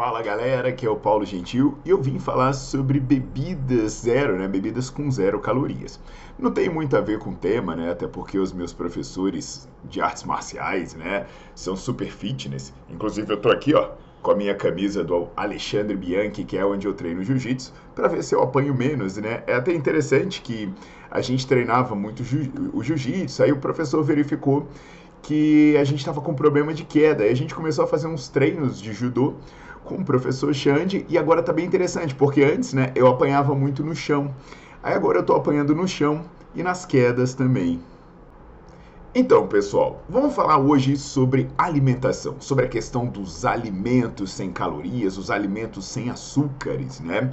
Fala galera, aqui é o Paulo Gentil e eu vim falar sobre bebidas zero, né? Bebidas com zero calorias. Não tem muito a ver com o tema, né? Até porque os meus professores de artes marciais, né, são super fitness. Inclusive eu tô aqui, ó, com a minha camisa do Alexandre Bianchi, que é onde eu treino jiu-jitsu, para ver se eu apanho menos, né? É até interessante que a gente treinava muito o jiu-jitsu, aí o professor verificou que a gente estava com problema de queda, aí a gente começou a fazer uns treinos de judô com o professor Xande e agora tá bem interessante, porque antes, né, eu apanhava muito no chão. Aí agora eu tô apanhando no chão e nas quedas também. Então, pessoal, vamos falar hoje sobre alimentação, sobre a questão dos alimentos sem calorias, os alimentos sem açúcares, né?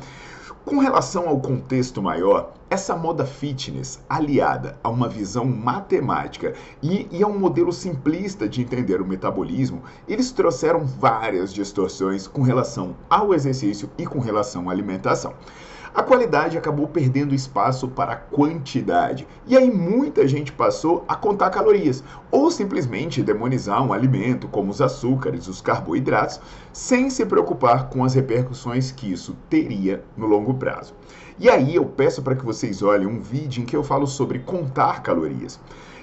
Com relação ao contexto maior, essa moda fitness, aliada a uma visão matemática e, e, a um modelo simplista de entender o metabolismo, eles trouxeram várias distorções com relação ao exercício e com relação à alimentação a qualidade acabou perdendo espaço para a quantidade. E aí muita gente passou a contar calorias ou simplesmente demonizar um alimento como os açúcares, os carboidratos, sem se preocupar com as repercussões que isso teria no longo prazo. E aí eu peço para que vocês olhem um vídeo em que eu falo sobre contar calorias.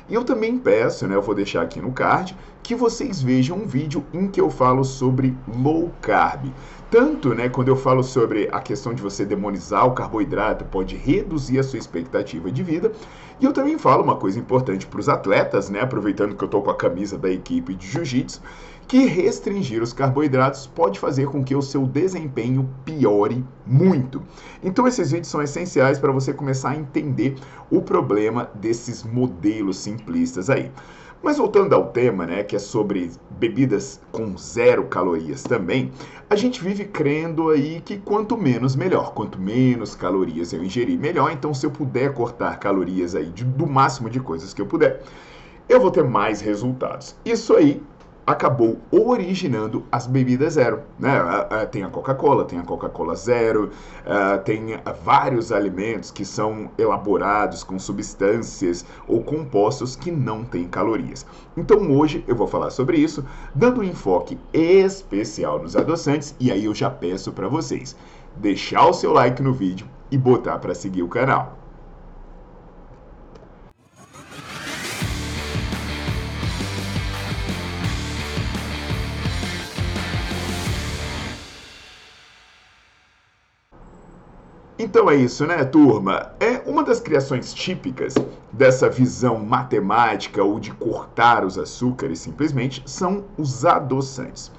E eu também peço, né, eu vou deixar aqui no card, que vocês vejam um vídeo em que eu falo sobre low carb. Tanto, né, quando eu falo sobre a questão de você demonizar o carboidrato, pode reduzir a sua expectativa de vida. E eu também falo uma coisa importante para os atletas, né, aproveitando que eu estou com a camisa da equipe de jiu-jitsu, que restringir os carboidratos pode fazer com que o seu desempenho piore muito. Então esses vídeos são essenciais para você começar a entender o problema desses modelos simplistas aí. Mas voltando ao tema, né, que é sobre bebidas com zero calorias também, a gente vive crendo aí que quanto menos melhor, quanto menos calorias eu ingerir, melhor. Então, se eu puder cortar calorias aí de, do máximo de coisas que eu puder, eu vou ter mais resultados. Isso aí acabou originando as bebidas zero. Né? Tem a Coca-Cola, tem a Coca-Cola Zero, tem vários alimentos que são elaborados com substâncias ou compostos que não têm calorias. Então hoje eu vou falar sobre isso, dando um enfoque especial nos adoçantes, e aí eu já peço para vocês deixar o seu like no vídeo e botar para seguir o canal. Então é isso, né, turma? É uma das criações típicas dessa visão matemática ou de cortar os açúcares simplesmente são os adoçantes.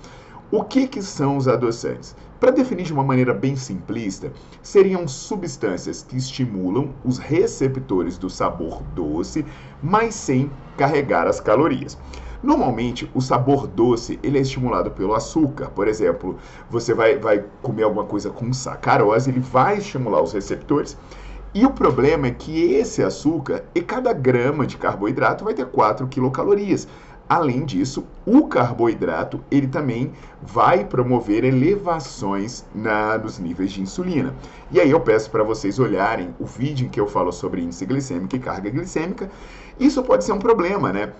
O que, que são os adoçantes? Para definir de uma maneira bem simplista, seriam substâncias que estimulam os receptores do sabor doce, mas sem carregar as calorias. Normalmente, o sabor doce ele é estimulado pelo açúcar. Por exemplo, você vai, vai comer alguma coisa com sacarose, ele vai estimular os receptores. E o problema é que esse açúcar, e cada grama de carboidrato vai ter 4 quilocalorias. Além disso, o carboidrato ele também vai promover elevações na, nos níveis de insulina. E aí eu peço para vocês olharem o vídeo em que eu falo sobre índice glicêmico e carga glicêmica. Isso pode ser um problema, né?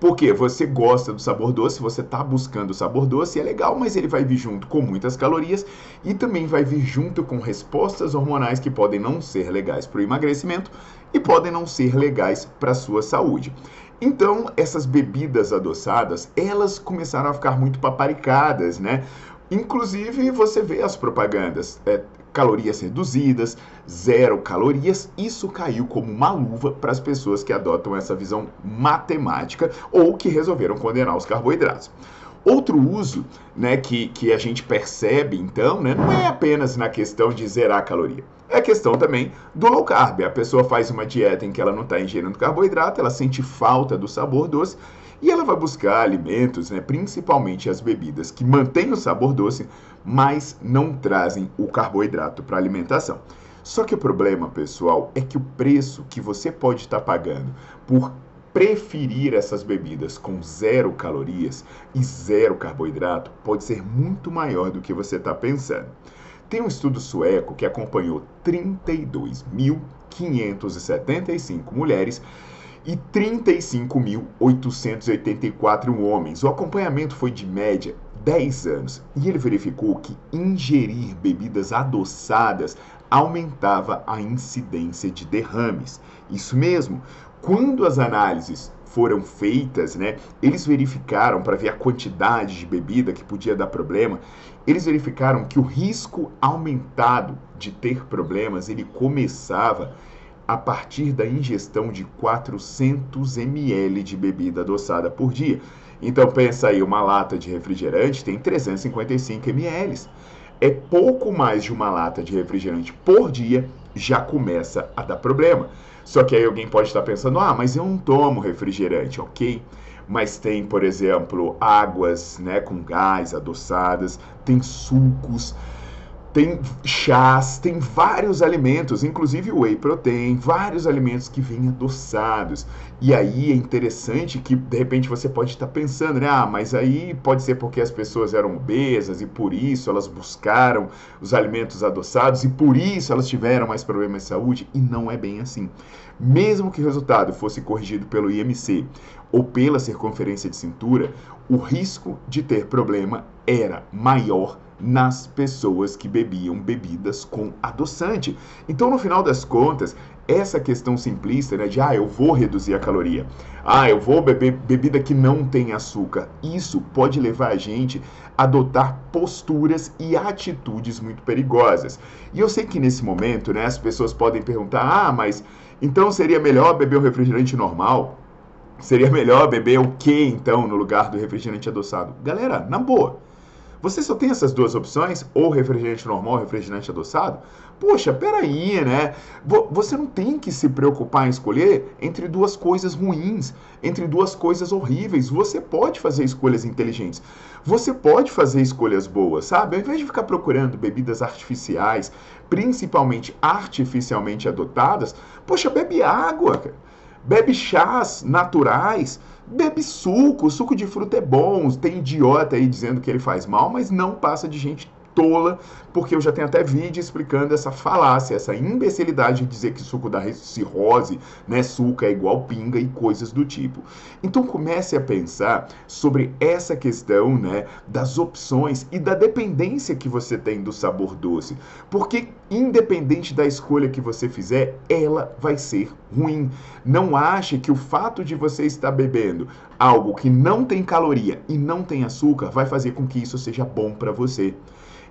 Porque você gosta do sabor doce, você está buscando o sabor doce, é legal, mas ele vai vir junto com muitas calorias e também vai vir junto com respostas hormonais que podem não ser legais para o emagrecimento e podem não ser legais para a sua saúde. Então, essas bebidas adoçadas, elas começaram a ficar muito paparicadas, né? Inclusive, você vê as propagandas, é, calorias reduzidas, zero calorias. Isso caiu como uma luva para as pessoas que adotam essa visão matemática ou que resolveram condenar os carboidratos. Outro uso né, que, que a gente percebe, então, né, não é apenas na questão de zerar a caloria. É a questão também do low carb. A pessoa faz uma dieta em que ela não está ingerindo carboidrato, ela sente falta do sabor doce e ela vai buscar alimentos, né, principalmente as bebidas, que mantêm o sabor doce, mas não trazem o carboidrato para a alimentação. Só que o problema, pessoal, é que o preço que você pode estar tá pagando por preferir essas bebidas com zero calorias e zero carboidrato pode ser muito maior do que você está pensando. Tem um estudo sueco que acompanhou 32.575 mulheres e 35.884 homens. O acompanhamento foi de média 10 anos e ele verificou que ingerir bebidas adoçadas aumentava a incidência de derrames. Isso mesmo, quando as análises foram feitas, né, eles verificaram para ver a quantidade de bebida que podia dar problema, eles verificaram que o risco aumentado de ter problemas, ele começava a partir da ingestão de 400 ml de bebida adoçada por dia. Então pensa aí, uma lata de refrigerante tem 355 ml. É pouco mais de uma lata de refrigerante por dia já começa a dar problema. Só que aí alguém pode estar pensando: "Ah, mas eu não tomo refrigerante", OK? Mas tem, por exemplo, águas, né, com gás adoçadas, tem sucos, tem chás, tem vários alimentos, inclusive whey protein, vários alimentos que vêm adoçados. E aí é interessante que de repente você pode estar pensando, né? Ah, mas aí pode ser porque as pessoas eram obesas e por isso elas buscaram os alimentos adoçados e por isso elas tiveram mais problemas de saúde. E não é bem assim. Mesmo que o resultado fosse corrigido pelo IMC ou pela circunferência de cintura, o risco de ter problema era maior nas pessoas que bebiam bebidas com adoçante. Então, no final das contas, essa questão simplista, né, de ah, eu vou reduzir a caloria, ah, eu vou beber bebida que não tem açúcar, isso pode levar a gente a adotar posturas e atitudes muito perigosas. E eu sei que nesse momento, né, as pessoas podem perguntar: ah, mas então seria melhor beber o refrigerante normal? Seria melhor beber o que então no lugar do refrigerante adoçado? Galera, na boa. Você só tem essas duas opções, ou refrigerante normal ou refrigerante adoçado? Poxa, peraí, né? Você não tem que se preocupar em escolher entre duas coisas ruins, entre duas coisas horríveis. Você pode fazer escolhas inteligentes. Você pode fazer escolhas boas, sabe? Ao invés de ficar procurando bebidas artificiais, principalmente artificialmente adotadas, poxa, bebe água, bebe chás naturais Bebe suco, suco de fruta é bom. Tem idiota aí dizendo que ele faz mal, mas não passa de gente tola, porque eu já tenho até vídeo explicando essa falácia, essa imbecilidade de dizer que suco da cirrose, né, suco é igual pinga e coisas do tipo. Então comece a pensar sobre essa questão, né, das opções e da dependência que você tem do sabor doce, porque independente da escolha que você fizer, ela vai ser ruim. Não ache que o fato de você estar bebendo algo que não tem caloria e não tem açúcar vai fazer com que isso seja bom para você.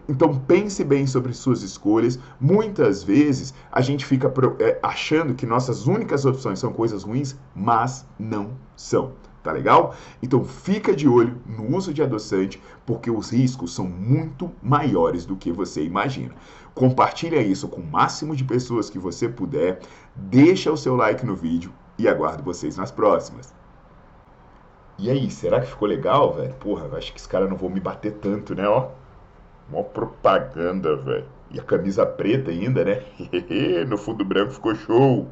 Então pense bem sobre suas escolhas. Muitas vezes a gente fica é, achando que nossas únicas opções são coisas ruins, mas não são. Tá legal? Então fica de olho no uso de adoçante, porque os riscos são muito maiores do que você imagina. Compartilha isso com o máximo de pessoas que você puder. Deixa o seu like no vídeo e aguardo vocês nas próximas. E aí, será que ficou legal, velho? Porra, acho que esse cara não vão me bater tanto, né, ó? Mó propaganda, velho. E a camisa preta ainda, né? no fundo branco ficou show.